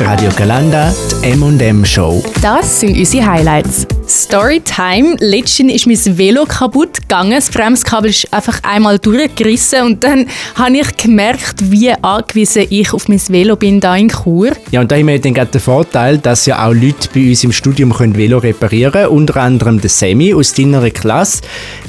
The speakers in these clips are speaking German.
Radio Galanda, die M&M Show. Das sind unsere Highlights. Storytime. Letztens ist mein Velo kaputt gegangen. Das Bremskabel ist einfach einmal durchgerissen und dann habe ich gemerkt, wie angewiesen ich auf mein Velo bin da in Chur. Ja, und da haben wir dann gerade den Vorteil, dass ja auch Leute bei uns im Studium können Velo reparieren können. Unter anderem der Semi aus deiner Klasse.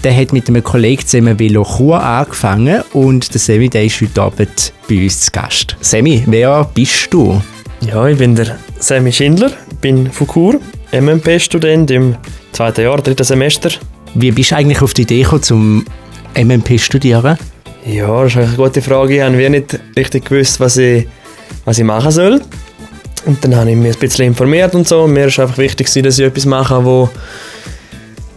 Der hat mit einem Kollegen zusammen Velo Chur angefangen und der Semi, der ist heute Abend bei uns zu Gast. Semi, wer bist du? Ja, ich bin der Semi Schindler, bin von Chur, MMP-Student im zweiten Jahr, dritten Semester. Wie bist du eigentlich auf die Idee gekommen, zum MMP studieren? Ja, das ist eine gute Frage. Ich habe nicht richtig gewusst, was ich, was ich machen soll. Und dann habe ich mich ein bisschen informiert und so. Mir ist einfach wichtig, dass ich etwas mache, wo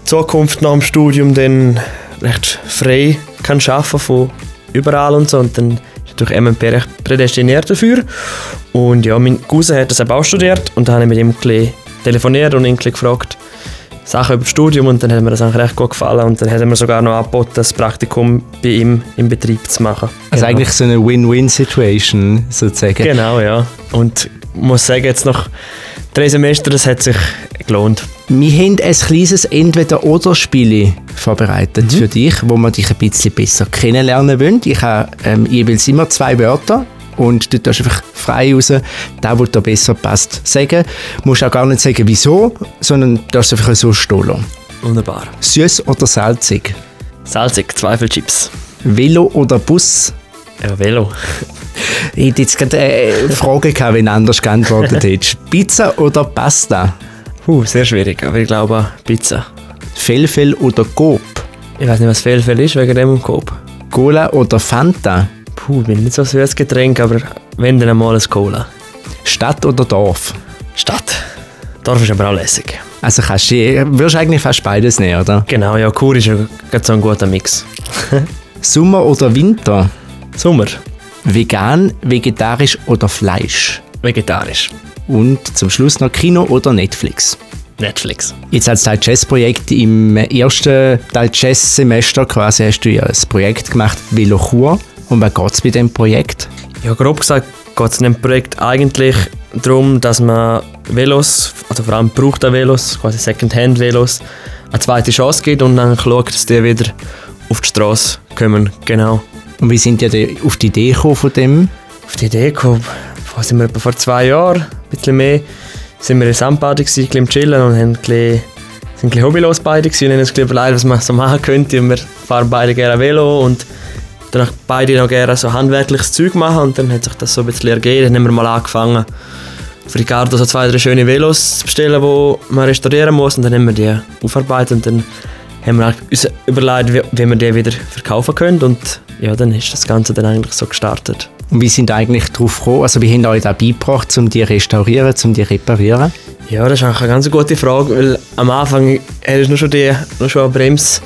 die Zukunft nach dem Studium dann recht frei kann arbeiten von überall und so. Und dann MMP recht prädestiniert dafür. Und ja, mein Cousin hat das eben auch studiert und dann habe ich mit ihm telefoniert und ihn gefragt, Sachen über das Studium und dann hat mir das eigentlich recht gut gefallen und dann hat er mir sogar noch angeboten, das Praktikum bei ihm im Betrieb zu machen. Also genau. eigentlich so eine Win-Win-Situation sozusagen. Genau, ja. Und ich muss sagen, jetzt nach drei Semestern, das hat sich gelohnt. Wir haben ein kleines Entweder-Oder-Spiel vorbereitet mhm. für dich, wo wir dich ein bisschen besser kennenlernen wollen. Ich habe ähm, jeweils immer zwei Wörter und du darfst einfach frei raus, der, der dir besser passt, sagen. Du musst auch gar nicht sagen, wieso, sondern du darfst einfach so stehen. Wunderbar. Süß oder salzig? Salzig, Zweifelchips. Velo oder Bus? Ja, Velo. ich hätte jetzt gerade eine Frage gehabt, wenn du anders geantwortet hättest. Pizza oder Pasta? Puh, sehr schwierig, aber ich glaube Pizza. Felfel oder Coop? Ich weiß nicht, was Felfel ist, wegen dem Coop. Cola oder Fanta? Puh, ich bin nicht so ein süßes Getränk, aber wenn, dann mal ein Cola. Stadt oder Dorf? Stadt. Dorf ist aber auch lässig. Also kannst du, würdest eigentlich fast beides nehmen, oder? Genau, ja, Kur ist ja so ein guter Mix. Sommer oder Winter? Sommer. Vegan, vegetarisch oder Fleisch? Vegetarisch. Und zum Schluss noch Kino oder Netflix? Netflix. Jetzt als Teil Jazz-Projekt im ersten Teil Jazz-Semester quasi hast du ja ein Projekt gemacht, Velo Chur. Um was geht es bei diesem Projekt? Ja, grob gesagt geht es in dem Projekt eigentlich darum, dass man Velos, also vor allem gebrauchte Velos, quasi Second-Hand-Velos, eine zweite Chance gibt und dann schaut, dass die wieder auf die Straße kommen. Genau. Und wie sind die auf die Idee gekommen von dem? Auf die Idee gekommen, sind wir etwa vor zwei Jahren, bisschen mehr, sind wir in Sandbade gewesen, ein chillen und haben ein bisschen, sind ein bisschen hobbylos beide gewesen und haben uns überlegt, was man so machen könnte. Und wir fahren beide gerne Velo und dann beide noch gerne so handwerkliches Zeug machen und dann hat sich das so ein bisschen ergeben. Dann haben wir mal angefangen, für Ricardo so zwei, drei schöne Velos zu bestellen, die man restaurieren muss und dann haben wir die aufarbeitet und dann haben wir uns überlegt, wie, wie wir die wieder verkaufen können und ja, dann ist das Ganze dann eigentlich so gestartet. Und wie sind eigentlich darauf gekommen? Also wie haben euch da beigebracht, um die restaurieren, um die reparieren? Ja, das ist eigentlich eine ganz gute Frage, weil am Anfang hat noch schon, die, noch schon eine Bremse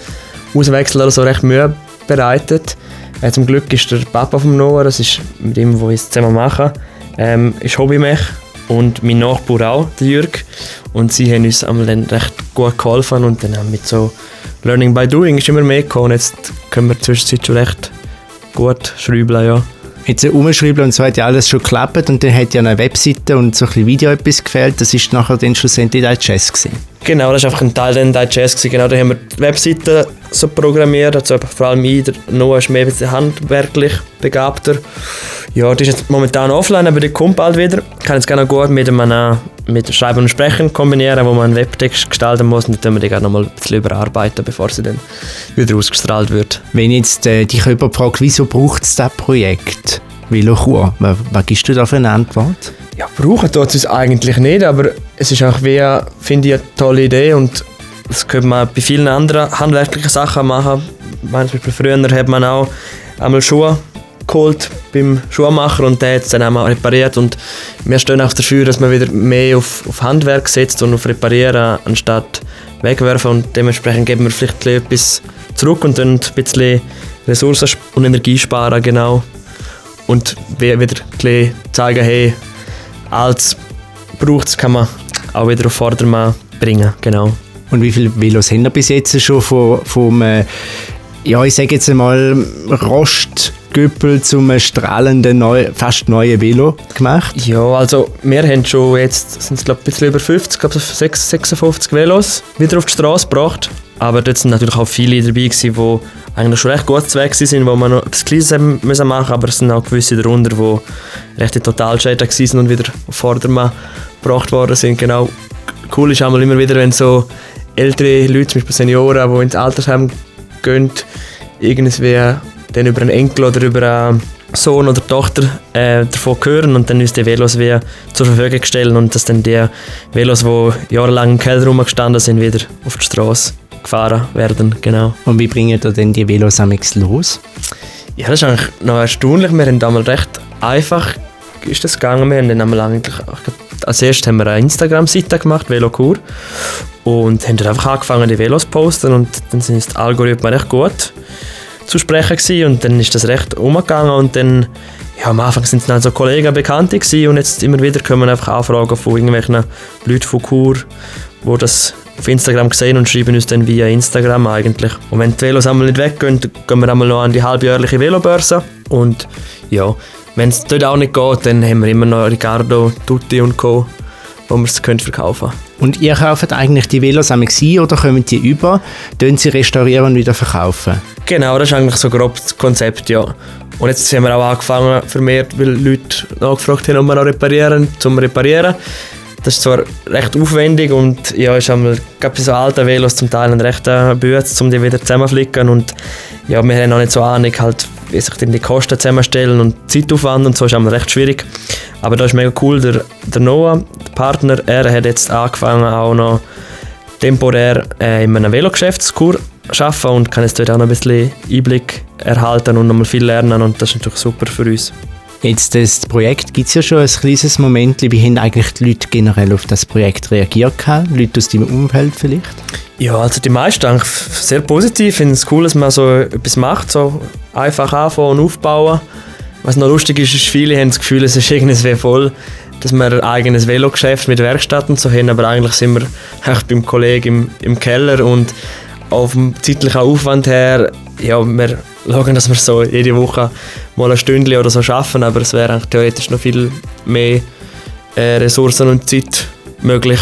auswechseln oder so recht Mühe bereitet. Äh, zum Glück ist der Papa von Noah, das ist mit ihm, wo ich es zusammen mache, ähm, ist Hobbymech und mein Nachbar auch, der Jürg. Und sie haben uns einmal dann recht gut geholfen und dann haben wir so Learning by Doing ist immer mehr gekommen. Jetzt können wir zwischenzeit schon recht gut schreiben, ja. Jetzt umschreiben und so hat ja alles schon geklappt und dann hat ja eine Webseite und so ein bisschen Video etwas gefehlt. Das ist nachher dann schlussendlich Digest gewesen. Genau, das war einfach ein Teil der Digest. Genau, da haben wir die Webseite so programmiert, also vor allem ich, der Noah ist mehr ein bisschen handwerklich begabter. Ja, die ist jetzt momentan offline, aber die kommt bald wieder. Ich kann jetzt gerne gut mit einem mit Schreiben und Sprechen kombinieren, wo man einen Webtext gestalten muss und dann tun wir die gerne noch mal ein bisschen überarbeiten, bevor sie dann wieder ausgestrahlt wird. Wenn jetzt äh, dich jemand fragt, wieso braucht es das Projekt? Velochur, was, was gibst du da für eine Antwort? Ja, brauchen tut es eigentlich nicht, aber es ist auch wie, finde ich, eine tolle Idee und das könnte man bei vielen anderen handwerklichen Sachen machen. Zum früher hat man auch einmal Schuhe geholt beim Schuhmacher und der hat es dann auch repariert und wir stehen auch dafür, dass man wieder mehr auf, auf Handwerk setzt und auf Reparieren anstatt wegwerfen und dementsprechend geben wir vielleicht etwas zurück und dann ein bisschen Ressourcen und Energie sparen, genau. Und wieder zeigen, hey, alles braucht kann man auch wieder auf Vordermann bringen, genau. Und wie viele Velos haben wir bis jetzt schon vom, vom äh, ja, ich sage jetzt einmal, Rost Güppel zum strahlenden, neu, fast neuen Velo gemacht. Ja, also wir haben schon jetzt, sind es glaube ein bisschen über 50, glaube 56 Velos wieder auf die Straße gebracht. Aber dort sind natürlich auch viele dabei die eigentlich schon recht gut Weg sind, wo man noch etwas Kleines machen müssen aber es sind auch gewisse darunter, die recht in Totalschäden waren und wieder auf Vordermann gebracht worden sind. Genau. Cool ist einmal immer wieder, wenn so ältere Leute, zum Beispiel Senioren, die ins Altersheim gehen, irgendwie dann über einen Enkel oder über einen Sohn oder Tochter äh, davon hören und dann uns die Velos wie zur Verfügung stellen und dass dann die Velos, die jahrelang im Keller rumgestanden sind, wieder auf die Straße gefahren werden. Genau. Und wie bringen ihr denn die Velos los? Ja, das ist eigentlich noch erstaunlich. Wir haben damals recht einfach ist das gegangen. Wir haben dann einmal eigentlich, als erstes haben wir eine Instagram-Seite gemacht, Velokur, und haben dann einfach angefangen, die Velos zu posten und dann sind die Algorithmen recht gut zu sprechen gewesen und dann ist das recht umgegangen und dann ja, am Anfang sind es dann so Kollegen, Bekannte gewesen und jetzt immer wieder kommen einfach Anfragen von irgendwelchen Leuten von Kur, die das auf Instagram gesehen und schreiben uns dann via Instagram eigentlich. Und wenn die Velos einmal nicht weggehen, gehen wir einmal noch an die halbjährliche Velobörse und ja, wenn es dort auch nicht geht, dann haben wir immer noch Ricardo, Tutti und Co., wo wir es verkaufen können. Und ihr kauft eigentlich die Velos am oder kommen die über, dann sie restaurieren und wieder verkaufen? Genau, das ist eigentlich so grob das Konzept, ja. Und jetzt haben wir auch angefangen, vermehrt, weil Leute nachgefragt haben, ob wir noch reparieren, zum Reparieren. Das ist zwar recht aufwendig und ja, ist einmal, bei so alten Velos zum Teil ein rechter Bütz, um die wieder zusammenflicken und ja, wir haben noch nicht so Ahnung, halt, wie sich denn die Kosten zusammenstellen und Zeitaufwand und so ist recht schwierig. Aber da ist mega cool, der, der Noah, der Partner, er hat jetzt angefangen auch noch temporär äh, in einem Velogeschäftskur arbeiten und kann jetzt dort auch noch ein bisschen Einblick erhalten und noch mal viel lernen und das ist natürlich super für uns. Jetzt das Projekt gibt es ja schon ein kleines Moment. Wie haben eigentlich die Leute generell auf das Projekt reagiert? Leute aus deinem Umfeld vielleicht? Ja, also die meisten eigentlich sehr positiv. Ich finde es cool, dass man so etwas macht, so einfach anfangen und aufbauen. Was noch lustig ist, ist, viele haben das Gefühl, es ist irgendwie voll, dass wir ein eigenes Velogeschäft mit Werkstatt und haben, aber eigentlich sind wir echt beim Kollegen im, im Keller und auf dem zeitlichen Aufwand her, ja, wir schauen, dass wir so jede Woche mal ein Stündchen oder so schaffen, aber es wäre theoretisch noch viel mehr äh, Ressourcen und Zeit möglich,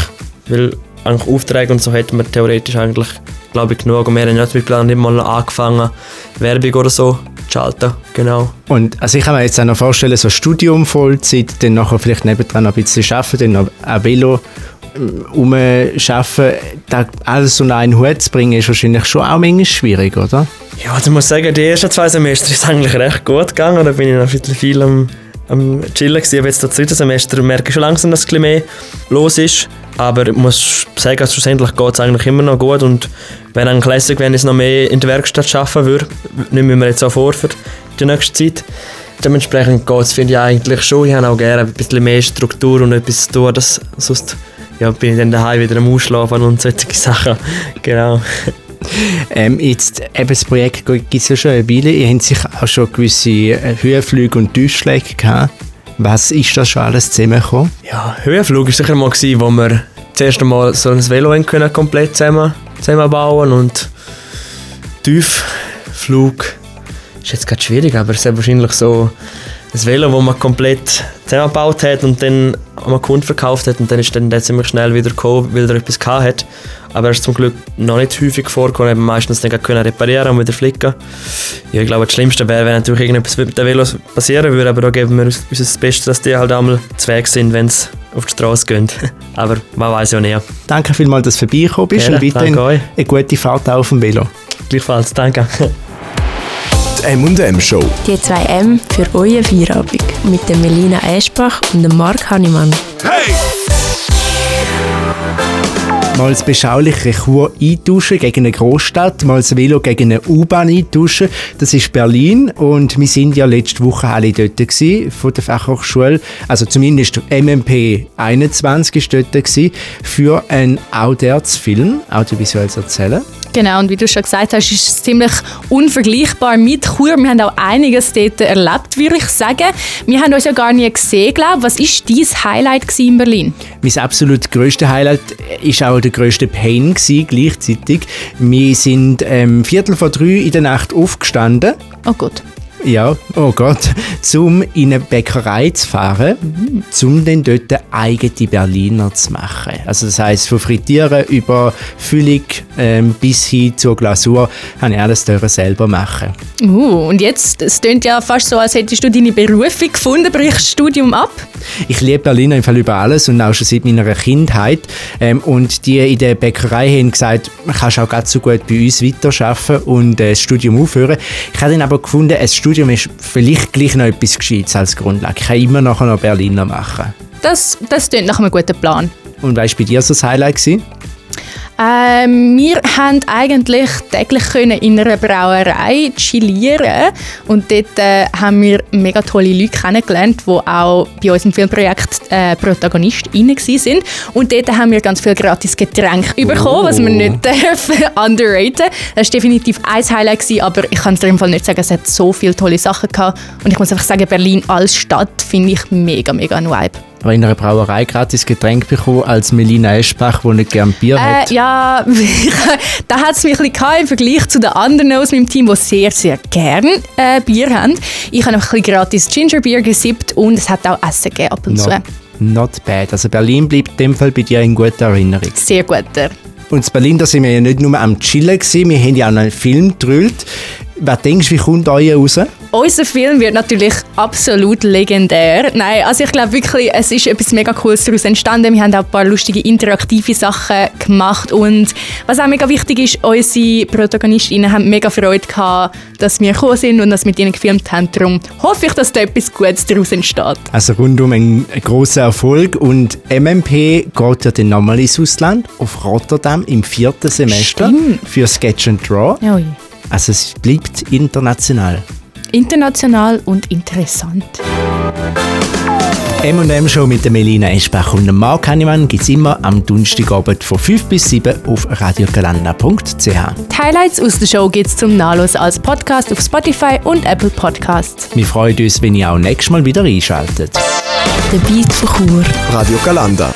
weil eigentlich Aufträge und so hätten wir theoretisch eigentlich, glaube ich, genug. Und wir haben ja zum Beispiel nicht mal angefangen, Werbung oder so schalten, genau. Und also ich kann mir jetzt auch noch vorstellen, so Studium Vollzeit, dann nachher vielleicht nebendran noch ein bisschen arbeiten, dann noch ein Velo umschaffen, da alles unter einen Hut zu bringen, ist wahrscheinlich schon auch manchmal schwierig, oder? Ja, also ich muss sagen, die ersten zwei Semester ist eigentlich recht gut gegangen. Da bin ich noch ein bisschen viel am, am Chillen gewesen. Aber jetzt das dritte Semester merke ich schon langsam, dass es ein bisschen mehr los ist. Aber ich muss sagen, schlussendlich geht es eigentlich immer noch gut. Und wenn ein Classic, wenn ich es noch mehr in der Werkstatt arbeiten würde, nehmen wir jetzt auch vor für die nächste Zeit. Dementsprechend geht es, finde ich eigentlich schon. Ich habe auch gerne ein bisschen mehr Struktur und etwas zu tun, dass sonst ja, bin ich dann daheim wieder am Ausschlafen und solche Sachen. genau. Ähm, jetzt, eben das Projekt gibt es ja schon eine Weile. Ihr habt sicher auch schon gewisse äh, Höhenflüge und Tiefschläge gehabt. Was ist das schon alles zusammengekommen? Ja, Höhenflug war sicher mal, gewesen, wo wir das erste Mal so ein Velo können komplett zusammen, zusammenbauen und Tiefflug ist jetzt gerade schwierig, aber es ist wahrscheinlich so ein Velo, das man komplett zusammengebaut hat und dann an einen Kunden verkauft hat und dann ist dann der ziemlich schnell wieder gekommen, weil er etwas gehabt hat. Aber er ist zum Glück noch nicht häufig vorgekommen, eben meistens dann können reparieren und wieder flicken. Ja, ich glaube, das Schlimmste wäre, wenn natürlich irgendetwas mit den Velos passieren würde, aber da geben wir uns das Beste, dass die halt einmal zu Weg sind, wenn sie auf die Straße gehen. aber man weiß ja nicht. Danke vielmals, dass du vorbeigekommen bist Gerne, und weiterhin eine gute Fahrt auf dem Velo. Gleichfalls, danke. M&M Show. Die 2M für euren Feierabend mit Melina Eschbach und dem Marc Hannemann. Hey! Mal das beschauliche Chur eintauschen gegen eine Großstadt, mal das Velo gegen eine U-Bahn eintauschen. Das ist Berlin und wir sind ja letzte Woche alle dort gewesen, von der Fachhochschule. Also zumindest MMP 21 ist dort gewesen, für einen Auderz-Film, audiovisuelles Erzählen. Genau, und wie du schon gesagt hast, ist es ziemlich unvergleichbar mit Chur. Wir haben auch einiges dort erlebt, würde ich sagen. Wir haben uns ja gar nie gesehen, glaube Was war dein Highlight in Berlin? Mein absolut grösstes Highlight war auch der grösste Pain gewesen, gleichzeitig. Wir sind ähm, Viertel vor drei in der Nacht aufgestanden. Oh Gott. Ja, oh Gott, um in eine Bäckerei zu fahren, mhm. um dann dort eigene Berliner zu machen. Also das heisst, von Frittieren über Füllung ähm, bis hin zur Glasur, habe ich alles selber machen. Uh, und jetzt, es klingt ja fast so, als hättest du deine Berufung gefunden, brichst das Studium ab? Ich liebe Berlin einfach über alles und auch schon seit meiner Kindheit. Ähm, und die in der Bäckerei haben gesagt, man kann auch ganz so gut bei uns weiterarbeiten und äh, das Studium aufhören. Ich habe dann aber gefunden, ein Studium ist vielleicht gleich noch etwas Gescheites als Grundlage. Ich kann immer noch Berliner machen. Das, das klingt nach einem guten Plan. Und was war bei dir so das Highlight? Gewesen? Ähm, wir haben eigentlich täglich können in einer Brauerei chillieren und dort äh, haben wir mega tolle Leute kennengelernt, die auch bei unserem Filmprojekt äh, ProtagonistInnen waren. Und dort haben wir ganz viel gratis Getränke oh. bekommen, was wir nicht dürfen underraten. Das war definitiv ein Highlight, gewesen, aber ich kann es dir im Fall nicht sagen, es hat so viele tolle Sachen gehabt. Und ich muss einfach sagen, Berlin als Stadt finde ich mega, mega ein Vibe in einer Brauerei gratis Getränk bekommen als Melina Eschbach, die nicht gerne Bier äh, hat? Ja, da hat es mich ein bisschen im Vergleich zu den anderen aus meinem Team, die sehr, sehr gerne äh, Bier haben. Ich habe ein bisschen gratis Gingerbier gesippt und es hat auch Essen gegeben ab und not, zu. Not bad. Also Berlin bleibt in dem Fall bei dir in guter Erinnerung. Sehr guter. Und in Berlin, da sind wir ja nicht nur am Chillen gewesen, wir haben ja auch einen Film gedreht. Was denkst du, wie kommt euer raus? Unser Film wird natürlich absolut legendär. Nein, also ich glaube wirklich, es ist etwas mega Cooles daraus entstanden. Wir haben auch ein paar lustige interaktive Sachen gemacht und was auch mega wichtig ist, unsere Protagonistinnen haben mega Freude gehabt, dass wir gekommen sind und dass wir mit ihnen gefilmt haben. Darum hoffe ich, dass da etwas Gutes daraus entsteht. Also rundum ein großer Erfolg und MMP geht ja dann nochmal ins Ausland, auf Rotterdam im vierten Semester Stimmt. für Sketch and Draw. Oh also es bleibt international. International und interessant. M&M Show mit der Melina Eschbach und dem Marc Hannemann gibt es immer am Donnerstagabend von 5 bis 7 auf radiogalanda.ch. Die Highlights aus der Show gibt es zum Nachlesen als Podcast auf Spotify und Apple Podcasts. Wir freuen uns, wenn ihr auch nächstes Mal wieder einschaltet. Der Beat von Chur. Radio Galanda.